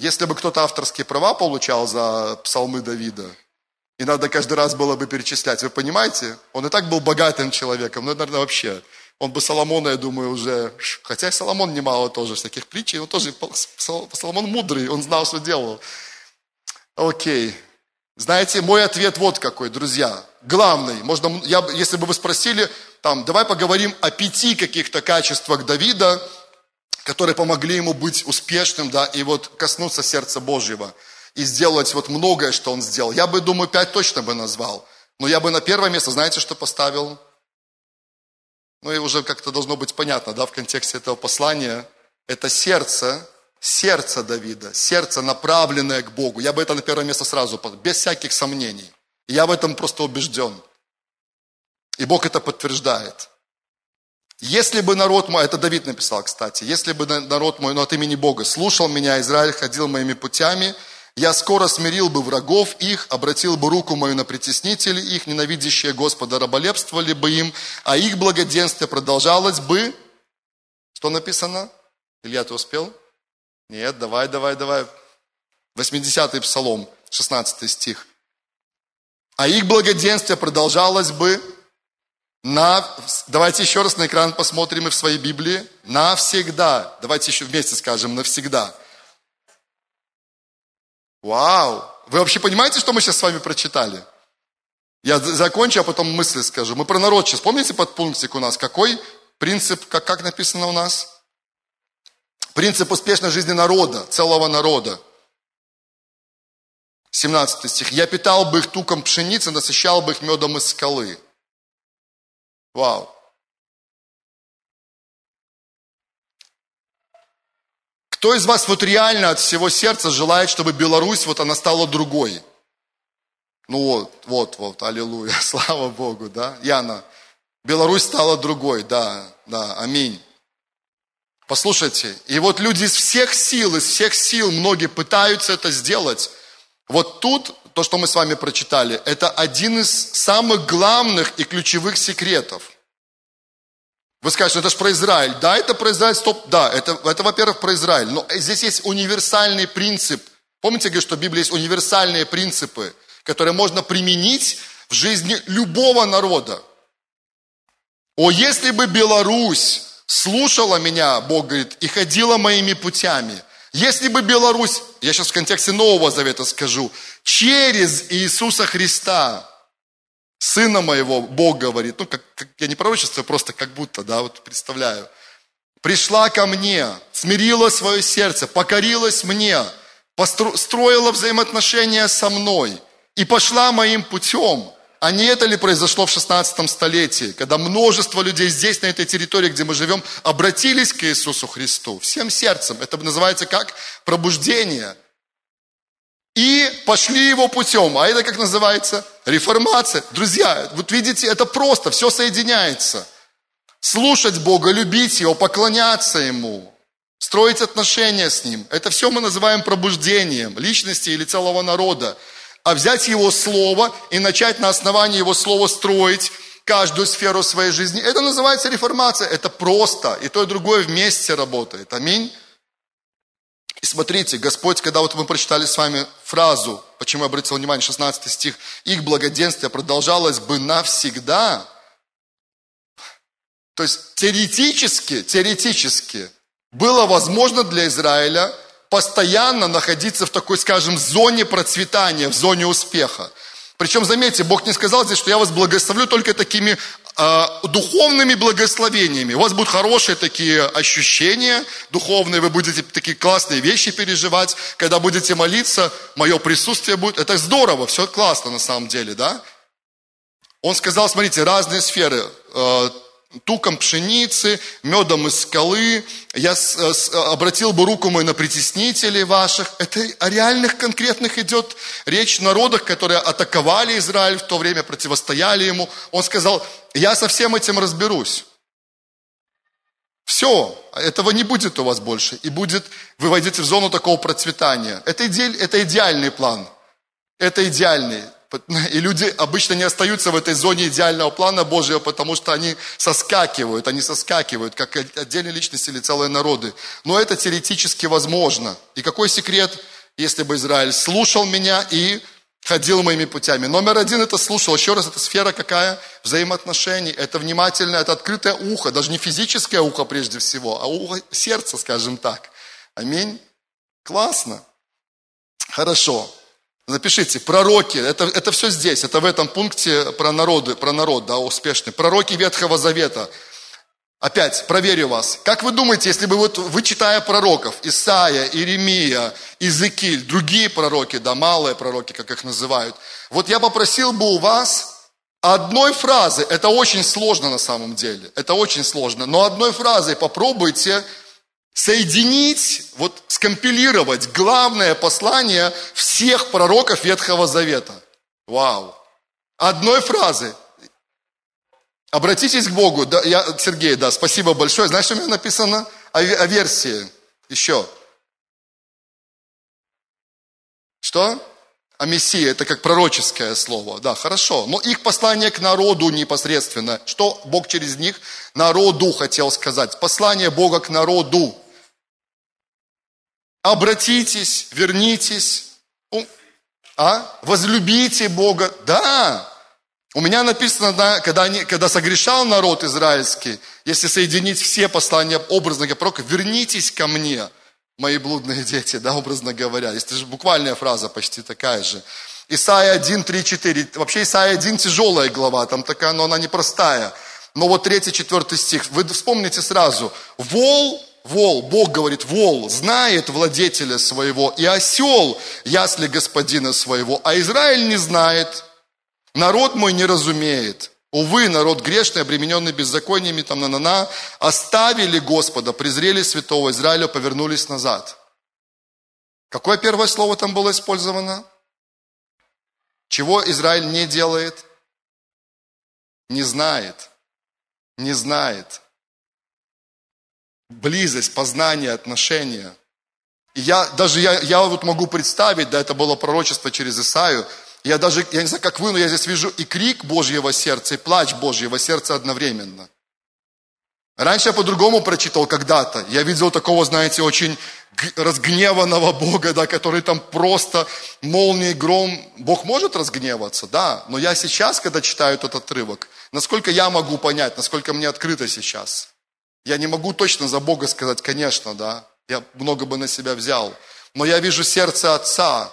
Если бы кто-то авторские права получал за псалмы Давида, и надо каждый раз было бы перечислять, вы понимаете? Он и так был богатым человеком, ну, наверное, вообще. Он бы Соломона, я думаю, уже... Хотя Соломон немало тоже всяких притчей, он тоже... Соломон мудрый, он знал, что делал. Окей. Знаете, мой ответ вот какой, друзья. Главный, можно, я, если бы вы спросили, там, давай поговорим о пяти каких-то качествах Давида, которые помогли ему быть успешным, да, и вот коснуться сердца Божьего и сделать вот многое, что он сделал. Я бы, думаю, пять точно бы назвал. Но я бы на первое место, знаете, что поставил? Ну и уже как-то должно быть понятно, да, в контексте этого послания. Это сердце, сердце Давида, сердце, направленное к Богу. Я бы это на первое место сразу, без всяких сомнений. я в этом просто убежден. И Бог это подтверждает. Если бы народ мой, это Давид написал, кстати, если бы народ мой, но от имени Бога, слушал меня, Израиль ходил моими путями, я скоро смирил бы врагов их, обратил бы руку мою на притеснителей их, ненавидящие Господа раболепствовали бы им, а их благоденствие продолжалось бы. Что написано? Илья, ты успел? Нет, давай, давай, давай. 80-й псалом, 16 стих. А их благоденствие продолжалось бы на... Давайте еще раз на экран посмотрим и в своей Библии. Навсегда. Давайте еще вместе скажем навсегда. Вау! Вы вообще понимаете, что мы сейчас с вами прочитали? Я закончу, а потом мысли скажу. Мы про народ сейчас. Помните подпунктик у нас? Какой принцип, как, как написано у нас? Принцип успешной жизни народа, целого народа. 17 стих. «Я питал бы их туком пшеницы, насыщал бы их медом из скалы». Вау. Кто из вас вот реально от всего сердца желает, чтобы Беларусь, вот она стала другой? Ну вот, вот, вот, аллилуйя, слава Богу, да? Яна, Беларусь стала другой, да, да, аминь. Послушайте, и вот люди из всех сил, из всех сил, многие пытаются это сделать. Вот тут, то, что мы с вами прочитали, это один из самых главных и ключевых секретов. Вы скажете, это же про Израиль. Да, это про Израиль, стоп, да, это, это во-первых, про Израиль. Но здесь есть универсальный принцип. Помните, говорю, что в Библии есть универсальные принципы, которые можно применить в жизни любого народа. О, если бы Беларусь слушала меня, Бог говорит, и ходила моими путями. Если бы Беларусь, я сейчас в контексте Нового Завета скажу, через Иисуса Христа, Сына моего, Бог говорит, ну, как, как я не пророчество, просто как будто, да, вот представляю, пришла ко мне, смирила свое сердце, покорилась мне, построила взаимоотношения со мной и пошла моим путем – а не это ли произошло в 16 столетии, когда множество людей здесь, на этой территории, где мы живем, обратились к Иисусу Христу всем сердцем. Это называется как пробуждение. И пошли его путем. А это как называется? Реформация. Друзья, вот видите, это просто, все соединяется. Слушать Бога, любить Его, поклоняться Ему, строить отношения с Ним. Это все мы называем пробуждением личности или целого народа а взять Его Слово и начать на основании Его Слова строить каждую сферу своей жизни. Это называется реформация. Это просто. И то, и другое вместе работает. Аминь. И смотрите, Господь, когда вот мы прочитали с вами фразу, почему я обратил внимание, 16 стих, их благоденствие продолжалось бы навсегда. То есть теоретически, теоретически было возможно для Израиля постоянно находиться в такой, скажем, зоне процветания, в зоне успеха. Причем, заметьте, Бог не сказал здесь, что я вас благословлю только такими э, духовными благословениями. У вас будут хорошие такие ощущения духовные, вы будете такие классные вещи переживать. Когда будете молиться, мое присутствие будет. Это здорово, все классно на самом деле, да? Он сказал, смотрите, разные сферы. Э, туком пшеницы, медом из скалы, я обратил бы руку мою на притеснителей ваших. Это о реальных конкретных идет речь народах, которые атаковали Израиль в то время, противостояли ему. Он сказал, я со всем этим разберусь. Все, этого не будет у вас больше. И будет, вы войдете в зону такого процветания. Это, иде, это идеальный план. Это идеальный. И люди обычно не остаются в этой зоне идеального плана Божьего, потому что они соскакивают, они соскакивают, как отдельные личности или целые народы. Но это теоретически возможно. И какой секрет, если бы Израиль слушал меня и ходил моими путями. Номер один это слушал. Еще раз, это сфера какая? Взаимоотношений. Это внимательное, это открытое ухо. Даже не физическое ухо прежде всего, а ухо сердца, скажем так. Аминь. Классно. Хорошо. Напишите, пророки, это, это все здесь, это в этом пункте про народы, про народ, да, успешный. Пророки Ветхого Завета. Опять, проверю вас. Как вы думаете, если бы вот вы, читая пророков, Исаия, Иеремия, Иезекииль, другие пророки, да, малые пророки, как их называют, вот я попросил бы у вас одной фразы, это очень сложно на самом деле, это очень сложно, но одной фразой попробуйте соединить, вот скомпилировать главное послание всех пророков Ветхого Завета. Вау. Одной фразы. Обратитесь к Богу. Да, я, Сергей, да, спасибо большое. Знаешь, что у меня написано? О, о версии. Еще. Что? О Мессии, это как пророческое слово. Да, хорошо. Но их послание к народу непосредственно. Что Бог через них народу хотел сказать? Послание Бога к народу. Обратитесь, вернитесь, а? возлюбите Бога. Да, у меня написано, когда, они, когда согрешал народ израильский, если соединить все послания образно говоря, пророка, вернитесь ко мне, мои блудные дети, да, образно говоря. Это же буквальная фраза почти такая же. Исайя 1, 3, 4. Вообще Исайя 1 тяжелая глава, там такая, но она непростая. Но вот 3, 4 стих, вы вспомните сразу. Вол, вол, Бог говорит, вол знает владетеля своего, и осел ясли господина своего, а Израиль не знает. Народ мой не разумеет. Увы, народ грешный, обремененный беззакониями, там на-на-на, оставили Господа, презрели святого Израиля, повернулись назад. Какое первое слово там было использовано? Чего Израиль не делает? Не знает. Не знает. Близость, познание, отношения. И я, даже я, я вот могу представить, да, это было пророчество через Исаию, я даже, я не знаю, как вы, но я здесь вижу и крик Божьего сердца, и плач Божьего сердца одновременно. Раньше я по-другому прочитал когда-то. Я видел такого, знаете, очень разгневанного Бога, да, который там просто молнией, гром. Бог может разгневаться, да, но я сейчас, когда читаю этот отрывок, насколько я могу понять, насколько мне открыто сейчас. Я не могу точно за Бога сказать, конечно, да, я много бы на себя взял. Но я вижу сердце Отца,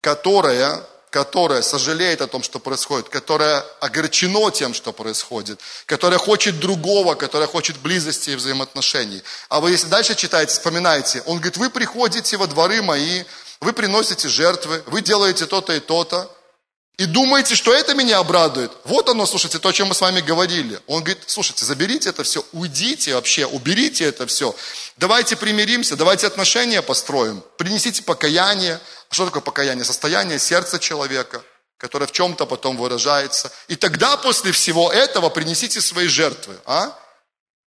которое которая сожалеет о том, что происходит, которая огорчено тем, что происходит, которая хочет другого, которая хочет близости и взаимоотношений. А вы если дальше читаете, вспоминаете, он говорит, вы приходите во дворы мои, вы приносите жертвы, вы делаете то-то и то-то, и думаете, что это меня обрадует. Вот оно, слушайте, то, о чем мы с вами говорили. Он говорит, слушайте, заберите это все, уйдите вообще, уберите это все. Давайте примиримся, давайте отношения построим. Принесите покаяние, что такое покаяние? Состояние сердца человека, которое в чем-то потом выражается. И тогда после всего этого принесите свои жертвы. А,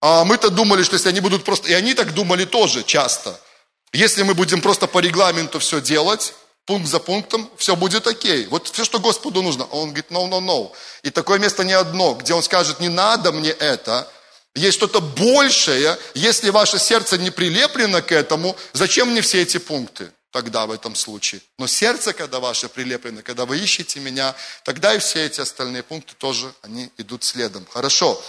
а мы-то думали, что если они будут просто... И они так думали тоже часто. Если мы будем просто по регламенту все делать, пункт за пунктом, все будет окей. Вот все, что Господу нужно. Он говорит, no, no, no. И такое место не одно, где он скажет, не надо мне это, есть что-то большее, если ваше сердце не прилеплено к этому, зачем мне все эти пункты? Тогда в этом случае. Но сердце, когда ваше прилеплено, когда вы ищете меня, тогда и все эти остальные пункты тоже, они идут следом. Хорошо.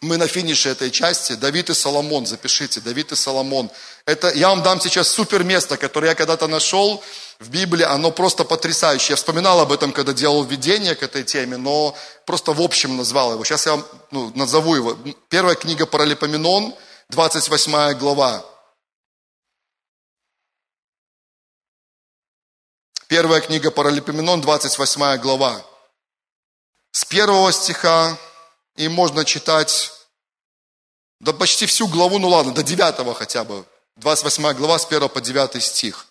Мы на финише этой части. Давид и Соломон, запишите, Давид и Соломон. Это, я вам дам сейчас супер место, которое я когда-то нашел в Библии, оно просто потрясающее. Я вспоминал об этом, когда делал введение к этой теме, но просто в общем назвал его. Сейчас я вам ну, назову его. Первая книга Паралипоменон, 28 глава. Первая книга Паралипоменон, 28 глава. С первого стиха, и можно читать, да почти всю главу, ну ладно, до девятого хотя бы. 28 глава с 1 по 9 стих.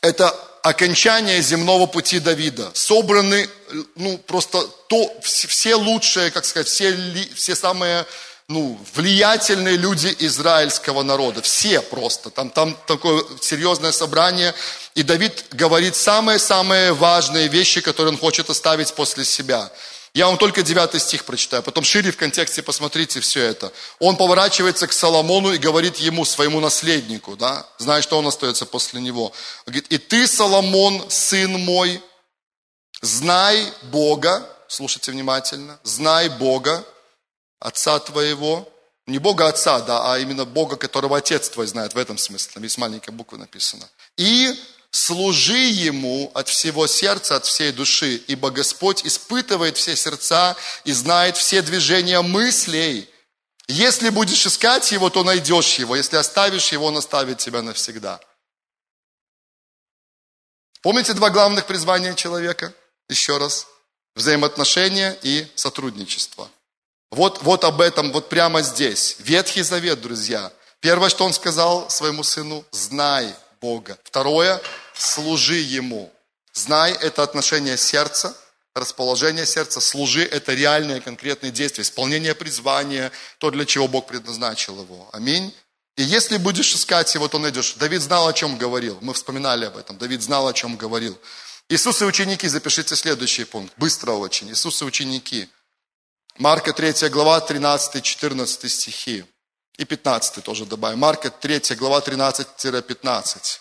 Это окончание земного пути Давида. Собраны, ну, просто то, все лучшие, как сказать, все, все самые ну, влиятельные люди израильского народа. Все просто. Там, там такое серьезное собрание. И Давид говорит самые-самые важные вещи, которые он хочет оставить после себя. Я вам только 9 стих прочитаю, потом шире в контексте посмотрите все это. Он поворачивается к Соломону и говорит ему, своему наследнику, да, зная, что он остается после него. Он говорит, и ты, Соломон, сын мой, знай Бога, слушайте внимательно, знай Бога, отца твоего, не Бога отца, да, а именно Бога, которого отец твой знает, в этом смысле, там есть маленькая буква написана. И служи Ему от всего сердца, от всей души, ибо Господь испытывает все сердца и знает все движения мыслей. Если будешь искать Его, то найдешь Его. Если оставишь Его, Он оставит тебя навсегда. Помните два главных призвания человека? Еще раз. Взаимоотношения и сотрудничество – вот, вот об этом, вот прямо здесь. Ветхий Завет, друзья. Первое, что он сказал своему сыну, знай Бога. Второе, служи Ему. Знай – это отношение сердца, расположение сердца. Служи – это реальные конкретные действия, исполнение призвания, то, для чего Бог предназначил его. Аминь. И если будешь искать его, то найдешь. Давид знал, о чем говорил. Мы вспоминали об этом. Давид знал, о чем говорил. Иисус и ученики, запишите следующий пункт. Быстро очень. Иисус и ученики. Марка 3 глава, 13-14 стихи. И 15 тоже добавим. Марка 3 глава, 13-15.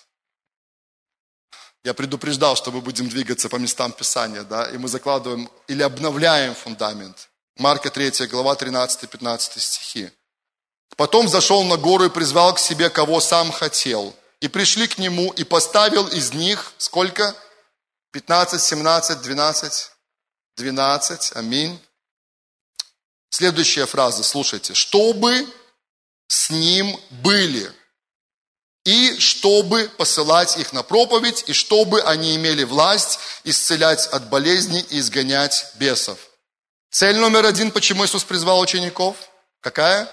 Я предупреждал, что мы будем двигаться по местам Писания, да, и мы закладываем или обновляем фундамент. Марка 3 глава, 13-15 стихи. Потом зашел на гору и призвал к себе, кого сам хотел. И пришли к нему, и поставил из них сколько? 15, 17, 12, 12. Аминь. Следующая фраза, слушайте. Чтобы с ним были. И чтобы посылать их на проповедь, и чтобы они имели власть исцелять от болезней и изгонять бесов. Цель номер один, почему Иисус призвал учеников? Какая?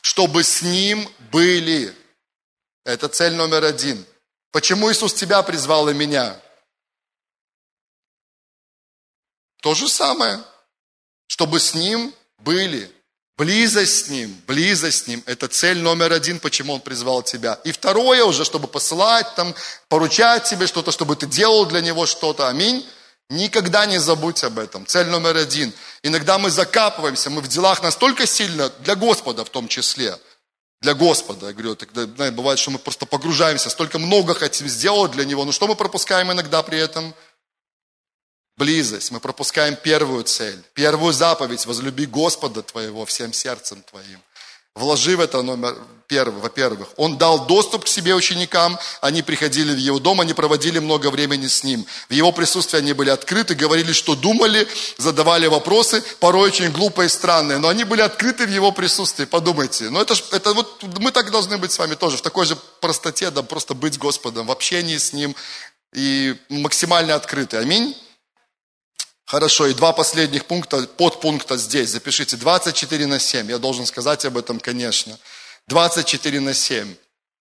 Чтобы с ним были. Это цель номер один. Почему Иисус тебя призвал и меня? То же самое. Чтобы с Ним были. Близость с Ним, близость с Ним – это цель номер один, почему Он призвал тебя. И второе уже, чтобы посылать, там, поручать тебе что-то, чтобы ты делал для Него что-то. Аминь. Никогда не забудь об этом. Цель номер один. Иногда мы закапываемся, мы в делах настолько сильно, для Господа в том числе. Для Господа, я говорю, тогда, знаете, бывает, что мы просто погружаемся, столько много хотим сделать для Него, но что мы пропускаем иногда при этом – близость, мы пропускаем первую цель, первую заповедь, возлюби Господа твоего всем сердцем твоим. Вложи в это номер первый, во-первых. Он дал доступ к себе ученикам, они приходили в его дом, они проводили много времени с ним. В его присутствии они были открыты, говорили, что думали, задавали вопросы, порой очень глупые и странные, но они были открыты в его присутствии, подумайте. Но это, ж, это вот мы так должны быть с вами тоже, в такой же простоте, да, просто быть с Господом, в общении с Ним и максимально открыты. Аминь. Хорошо, и два последних пункта, подпункта здесь. Запишите 24 на 7. Я должен сказать об этом, конечно. 24 на 7.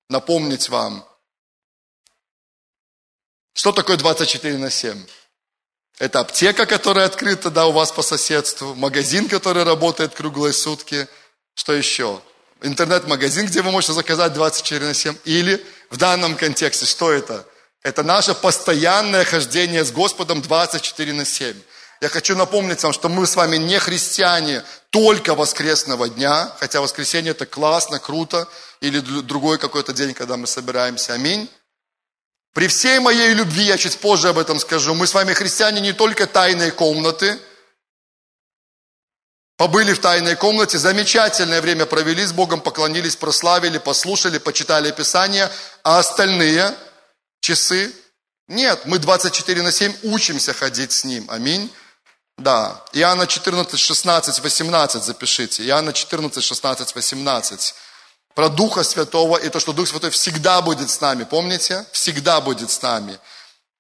Напомнить вам. Что такое 24 на 7? Это аптека, которая открыта, да, у вас по соседству, магазин, который работает круглые сутки. Что еще? Интернет-магазин, где вы можете заказать 24 на 7. Или в данном контексте, что это? Это наше постоянное хождение с Господом 24 на 7. Я хочу напомнить вам, что мы с вами не христиане только воскресного дня, хотя воскресенье это классно, круто, или другой какой-то день, когда мы собираемся. Аминь. При всей моей любви, я чуть позже об этом скажу, мы с вами христиане не только тайные комнаты, побыли в тайной комнате, замечательное время провели с Богом, поклонились, прославили, послушали, почитали Писание, а остальные часы нет, мы 24 на 7 учимся ходить с Ним. Аминь. Да, Иоанна 14, 16, 18 запишите. Иоанна 14, 16, 18. Про Духа Святого и то, что Дух Святой всегда будет с нами. Помните? Всегда будет с нами.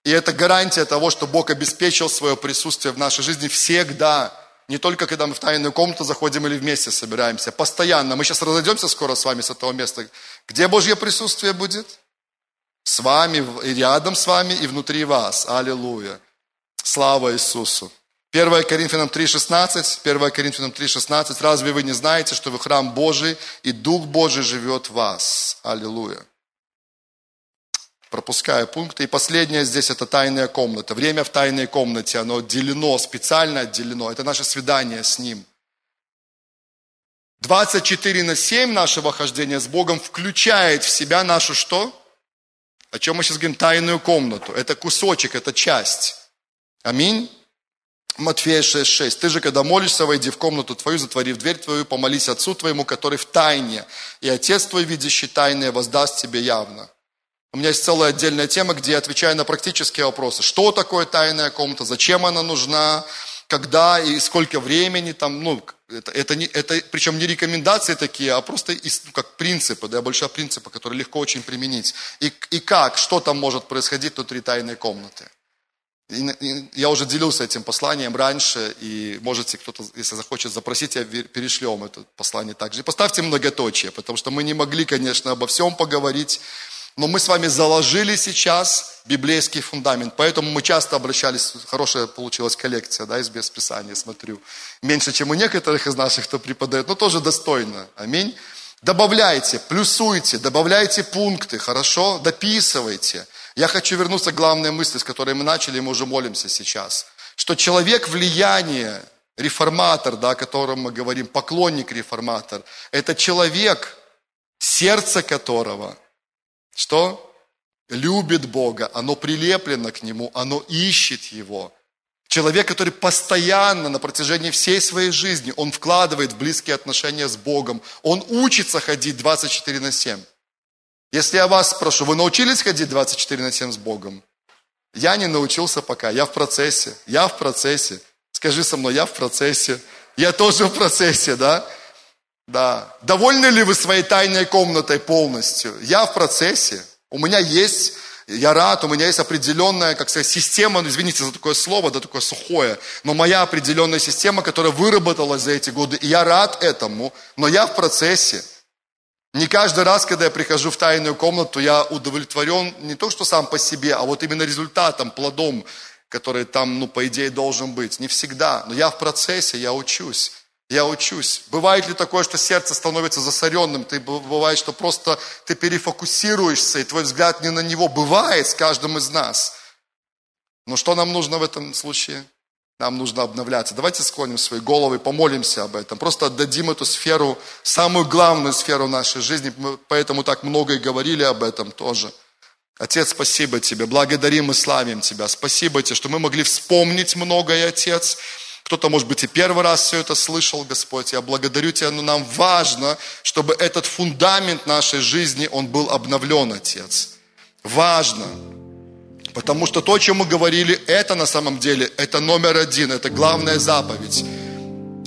И это гарантия того, что Бог обеспечил свое присутствие в нашей жизни всегда. Не только когда мы в тайную комнату заходим или вместе собираемся. Постоянно. Мы сейчас разойдемся скоро с вами с этого места. Где Божье присутствие будет? С вами, и рядом с вами, и внутри вас. Аллилуйя. Слава Иисусу. 1 Коринфянам 3,16, 1 Коринфянам 3,16, разве вы не знаете, что вы храм Божий, и Дух Божий живет в вас? Аллилуйя. Пропуская пункты. И последнее здесь это тайная комната. Время в тайной комнате, оно отделено, специально отделено. Это наше свидание с Ним. 24 на 7 нашего хождения с Богом включает в себя нашу что? О чем мы сейчас говорим? Тайную комнату. Это кусочек, это часть. Аминь. Матфея 6.6. Ты же, когда молишься, войди в комнату твою, затворив дверь твою, помолись Отцу твоему, который в тайне, и Отец твой, видящий тайное, воздаст тебе явно. У меня есть целая отдельная тема, где я отвечаю на практические вопросы. Что такое тайная комната, зачем она нужна, когда и сколько времени там, ну, это, это, не, это причем не рекомендации такие, а просто ну, как принципы, да, большие принципы, которые легко очень применить. И, и как, что там может происходить внутри тайной комнаты. Я уже делился этим посланием раньше, и можете кто-то, если захочет запросить, я перешлем это послание также. И поставьте многоточие, потому что мы не могли, конечно, обо всем поговорить, но мы с вами заложили сейчас библейский фундамент, поэтому мы часто обращались, хорошая получилась коллекция, да, из Бесписания, смотрю. Меньше, чем у некоторых из наших, кто преподает, но тоже достойно. Аминь. Добавляйте, плюсуйте, добавляйте пункты, хорошо? Дописывайте. Я хочу вернуться к главной мысли, с которой мы начали, и мы уже молимся сейчас. Что человек влияния, реформатор, да, о котором мы говорим, поклонник реформатор, это человек, сердце которого, что? Любит Бога, оно прилеплено к Нему, оно ищет Его. Человек, который постоянно на протяжении всей своей жизни, он вкладывает в близкие отношения с Богом. Он учится ходить 24 на 7. Если я вас спрошу, вы научились ходить 24 на 7 с Богом? Я не научился пока, я в процессе, я в процессе. Скажи со мной, я в процессе. Я тоже в процессе, да? Да. Довольны ли вы своей тайной комнатой полностью? Я в процессе. У меня есть, я рад, у меня есть определенная, как сказать, система, ну, извините за такое слово, да, такое сухое, но моя определенная система, которая выработалась за эти годы, и я рад этому, но я в процессе. Не каждый раз, когда я прихожу в тайную комнату, я удовлетворен не то, что сам по себе, а вот именно результатом, плодом, который там, ну, по идее, должен быть. Не всегда, но я в процессе, я учусь. Я учусь. Бывает ли такое, что сердце становится засоренным? Ты, бывает, что просто ты перефокусируешься, и твой взгляд не на него. Бывает с каждым из нас. Но что нам нужно в этом случае? Нам нужно обновляться. Давайте склоним свои головы, помолимся об этом. Просто отдадим эту сферу, самую главную сферу нашей жизни. Мы поэтому так много и говорили об этом тоже. Отец, спасибо Тебе, благодарим и славим Тебя. Спасибо Тебе, что мы могли вспомнить многое, Отец. Кто-то, может быть, и первый раз все это слышал, Господь. Я благодарю Тебя, но нам важно, чтобы этот фундамент нашей жизни, он был обновлен, Отец. Важно. Потому что то, о чем мы говорили, это на самом деле, это номер один, это главная заповедь.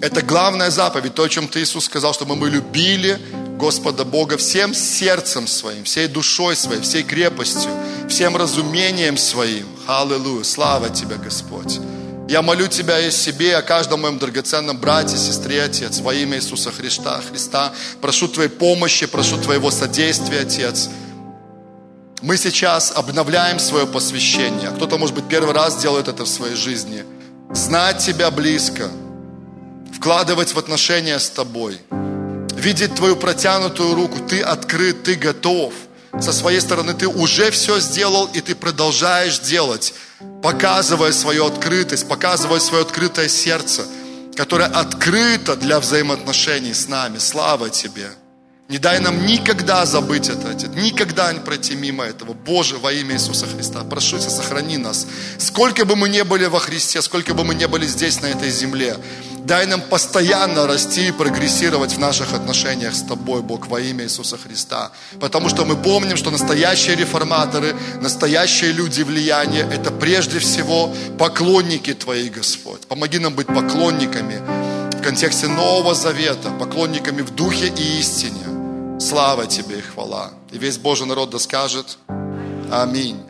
Это главная заповедь, то, о чем Ты, Иисус, сказал, чтобы мы любили Господа Бога всем сердцем своим, всей душой своей, всей крепостью, всем разумением своим. Аллилуйя, слава Тебе, Господь. Я молю Тебя и себе, о каждом моем драгоценном брате, сестре, Отец, во имя Иисуса Христа. Христа. Прошу Твоей помощи, прошу Твоего содействия, Отец. Мы сейчас обновляем свое посвящение. Кто-то, может быть, первый раз делает это в своей жизни. Знать Тебя близко, вкладывать в отношения с Тобой, видеть Твою протянутую руку. Ты открыт, Ты готов. Со своей стороны ты уже все сделал, и ты продолжаешь делать, показывая свою открытость, показывая свое открытое сердце, которое открыто для взаимоотношений с нами. Слава Тебе! Не дай нам никогда забыть это, Отец, никогда не пройти мимо этого. Боже, во имя Иисуса Христа, прошу Тебя, сохрани нас. Сколько бы мы ни были во Христе, сколько бы мы ни были здесь, на этой земле, дай нам постоянно расти и прогрессировать в наших отношениях с Тобой, Бог, во имя Иисуса Христа. Потому что мы помним, что настоящие реформаторы, настоящие люди влияния, это прежде всего поклонники Твои, Господь. Помоги нам быть поклонниками в контексте Нового Завета, поклонниками в духе и истине. Слава Тебе и хвала. И весь Божий народ да скажет Аминь.